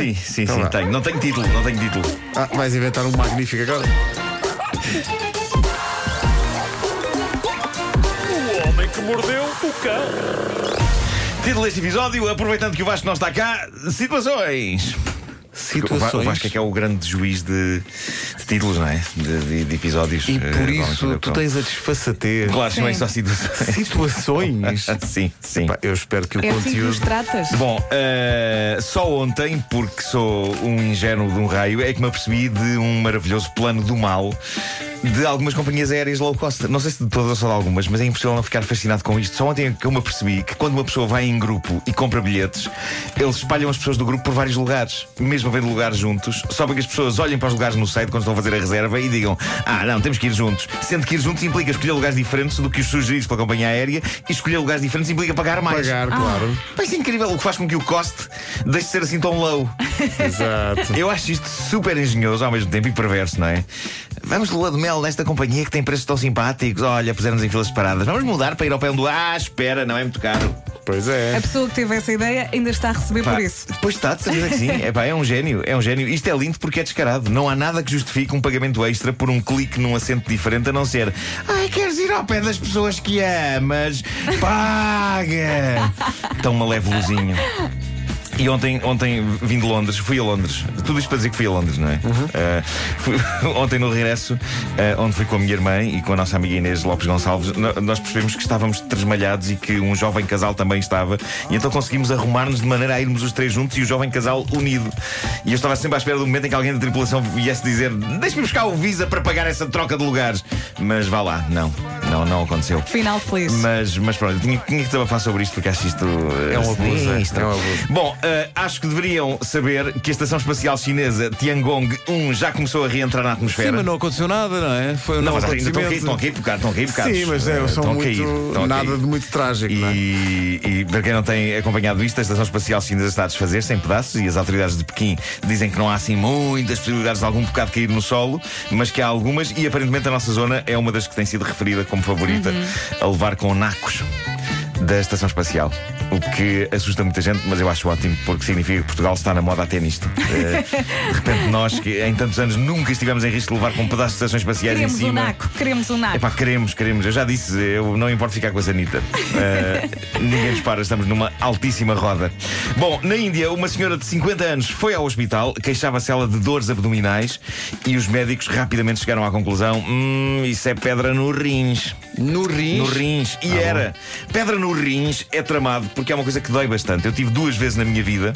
Sim, sim, Então sim, vá. tenho. Não tenho título, não tenho título. Ah, vais inventar um magnífico agora? O homem que mordeu o cão. Título deste episódio, aproveitando que o Vasco não está cá, situações. O Va- O Situações. Vasco é que é o grande juiz de, de títulos, não é? De, de- de episódios. E por que isso tu tens a desfaçatez. Claro, chamei Sim. só situações. Situações. sim, sim. Pá, eu espero que o É assim que nos conteúdo. tratas? Bom, eh, só ontem, porque sou um ingênuo de um raio, é que me apercebi de um maravilhoso plano do mal de algumas companhias aéreas low cost. Não sei se de todas ou só de algumas, mas é impossível não ficar fascinado com isto. Só ontem é que eu me apercebi que quando uma pessoa vai em grupo e compra bilhetes, eles espalham as pessoas do grupo por vários lugares, mesmo havendo lugares juntos, só para que as pessoas olhem para os lugares no site quando estão a fazer a reserva e digam: Ah, não, temos que ir juntos. Sendo que ir juntos implica escolher lugares diferentes do que os sugeridos pela companhia aérea e escolher lugares diferentes implica pagar mais. Pagar, claro. Mas é incrível o que faz com que o coste deixe de ser assim tão low. Exato. Eu acho isto super engenhoso ao mesmo tempo e perverso, não é? Vamos de lua de mel nesta companhia que tem preços tão simpáticos. Olha, puseram-nos em filas separadas. Vamos mudar para ir ao pé do. Ah, espera, não é muito caro. Pois é. A pessoa que teve essa ideia ainda está a receber Pá, por isso. Pois está, de certeza que sim. É pá, é um gênio, é um gênio. Isto é lindo porque é descarado. Não há nada que justifique um pagamento extra por um clique num assento diferente, a não ser. Ai, queres ir ao pé das pessoas que amas? Paga! Tão uma leve luzinho. E ontem, ontem vim de Londres, fui a Londres. Tudo isto para dizer que fui a Londres, não é? Uh, fui- ontem no regresso, uh, onde fui com a minha irmã e com a nossa amiga Inês Lopes Gonçalves, nós percebemos que estávamos tresmalhados e que um jovem casal também estava. E então conseguimos arrumar-nos de maneira a irmos os três juntos e o jovem casal unido. E eu estava sempre à espera do momento em que alguém da tripulação viesse dizer: Deixe-me buscar o Visa para pagar essa troca de lugares. Mas vá lá, não, não, não aconteceu. Final feliz. Mas, mas pronto, tinha, tinha que desabafar sobre isto porque acho isto. É um abuso, é. sinistro. É um abuso. Bom, uh, acho que deveriam saber que a Estação Espacial Chinesa Tiangong 1 já começou a reentrar na Sim, atmosfera. mas não aconteceu nada, não é? Foi um Não, mas ainda estão a cair, acontecimento. estão a cair bocados, estão a cair bocados. Sim, mas é, Uh, são estão a muito. cair, nada de muito trágico, não é? E, e para quem não tem acompanhado isto, a Estação Espacial Chinesa está a desfazer-se em pedaços e as autoridades de Pequim dizem que não há assim muitas possibilidades de algum bocado cair no solo, mas que há algumas e aparentemente a nossa zona é uma das que tem sido referida como favorita a levar com nacos da Estação Espacial. O que assusta muita gente, mas eu acho ótimo porque significa que Portugal está na moda até nisto. Eh, de repente, nós que em tantos anos nunca estivemos em risco de levar com um pedaço de estações espaciais em Queremos um cima. naco, queremos um naco. Epá, queremos, queremos. Eu já disse, eu não importo ficar com a Sanita. Eh, ninguém nos para, estamos numa altíssima roda. Bom, na Índia, uma senhora de 50 anos foi ao hospital, queixava-se ela de dores abdominais e os médicos rapidamente chegaram à conclusão: hum, isso é pedra no rins. No rins. No rins. E Ah, era. Pedra no rins é tramado porque é uma coisa que dói bastante. Eu tive duas vezes na minha vida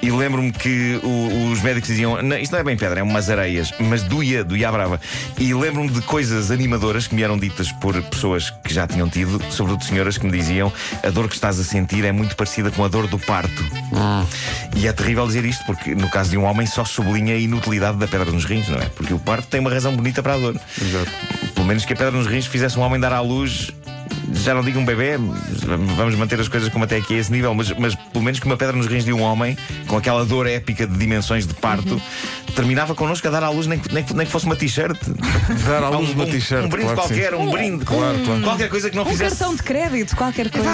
e lembro-me que o- os médicos diziam: "Não, Isto não é bem pedra, é umas areias. Mas doía, doía à brava. E lembro-me de coisas animadoras que me eram ditas por pessoas que já tinham tido, sobretudo senhoras que me diziam: A dor que estás a sentir é muito parecida com a dor do parto. E é terrível dizer isto porque, no caso de um homem, só sublinha a inutilidade da pedra nos rins, não é? Porque o parto tem uma razão bonita para a dor. Exato. Pelo menos que a pedra nos rins fizesse um homem dar à luz. Já não digo um bebê, vamos manter as coisas como até aqui a esse nível, mas, mas pelo menos que uma pedra nos rins de um homem, com aquela dor épica de dimensões de parto, terminava connosco a dar à luz, nem, que- nem, que- nem que fosse uma t-shirt. Dar à Um- luz uma um- t-shirt. Um brinde claro qualquer, um brinde. Claro, claro. Qualquer coisa que não Um fizesse. cartão de crédito, qualquer coisa.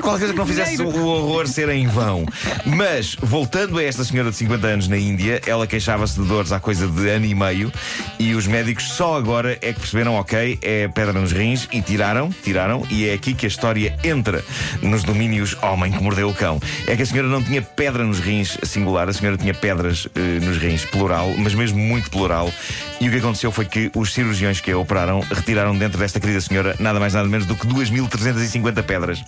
Qualquer coisa que não fizesse o horror ser em vão. Mas, voltando a esta senhora de 50 anos na Índia, ela queixava-se de dores há coisa de ano e meio e os médicos só agora é que perceberam, ok, é pedra nos rins e tiraram, tiraram, e é aqui que a história entra nos domínios homem que mordeu o cão. É que a senhora não tinha pedra nos rins singular, a senhora tinha pedras eh, nos rins plural, mas mesmo muito plural. E o que aconteceu foi que os cirurgiões que a operaram retiraram dentro desta querida senhora nada mais nada menos do que 2.350 pedras.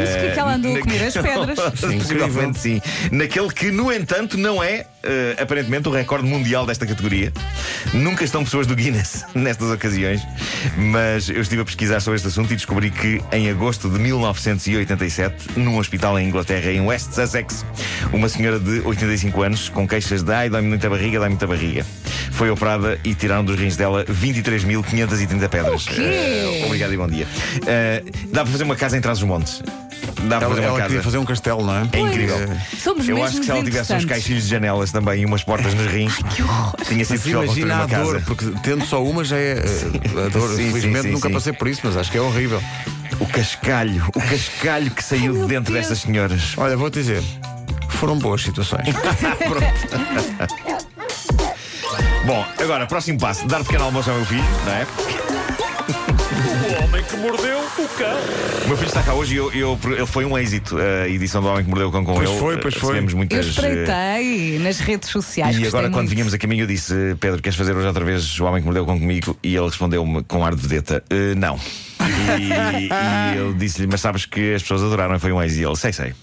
Mas o que é que ela andou a comer? As pedras? Possivelmente sim. Naquele que, no entanto, não é, eh, aparentemente, o recorde mundial desta categoria. Nunca estão pessoas do Guinness nestas ocasiões. Mas eu estive a pesquisar sobre este assunto e descobri que, em agosto de 1987, num hospital em Inglaterra, em West Sussex, uma senhora de 85 anos, com queixas de ai, dói-me muita barriga, dói-me muita barriga, foi operada e tiraram dos rins dela 23.530 pedras. Eh, obrigado e bom dia. Eh, dá para fazer uma casa em Trás-os-Montes. Dá para Ela, fazer uma ela casa. queria fazer um castelo, não é? É incrível. Somos Eu acho que se ela tivesse uns caixinhos de janelas também e umas portas nos rins, Que horror. tinha sido possível construir uma dor, casa. porque tendo só uma já é. eh, A dor, Sim, sim, felizmente sim, nunca sim. passei por isso, mas acho que é horrível. O cascalho, o cascalho que saiu Ai, de dentro Deus. destas senhoras. Olha, vou-te dizer. foram boas situações. Bom, agora, próximo passo: dar pequeno almoço ao meu filho, não é? O homem que mordeu o cão. O meu filho está cá hoje e eu, eu- ele foi um êxito. A edição do Homem que Mordeu o Cão com Pois ele. foi, pois foi. Recebemos Eu muitas. eh, espreitei nas redes sociais. E agora, quando muito. vinhamos a caminho, eu disse: Pedro, queres fazer hoje outra vez o Homem que Mordeu o Cão comigo? E ele respondeu-me com ar de vedeta: "Eh, Não. E, e eu disse-lhe: Mas sabes que as pessoas adoraram, e foi um êxito. E ele: Sei, sei.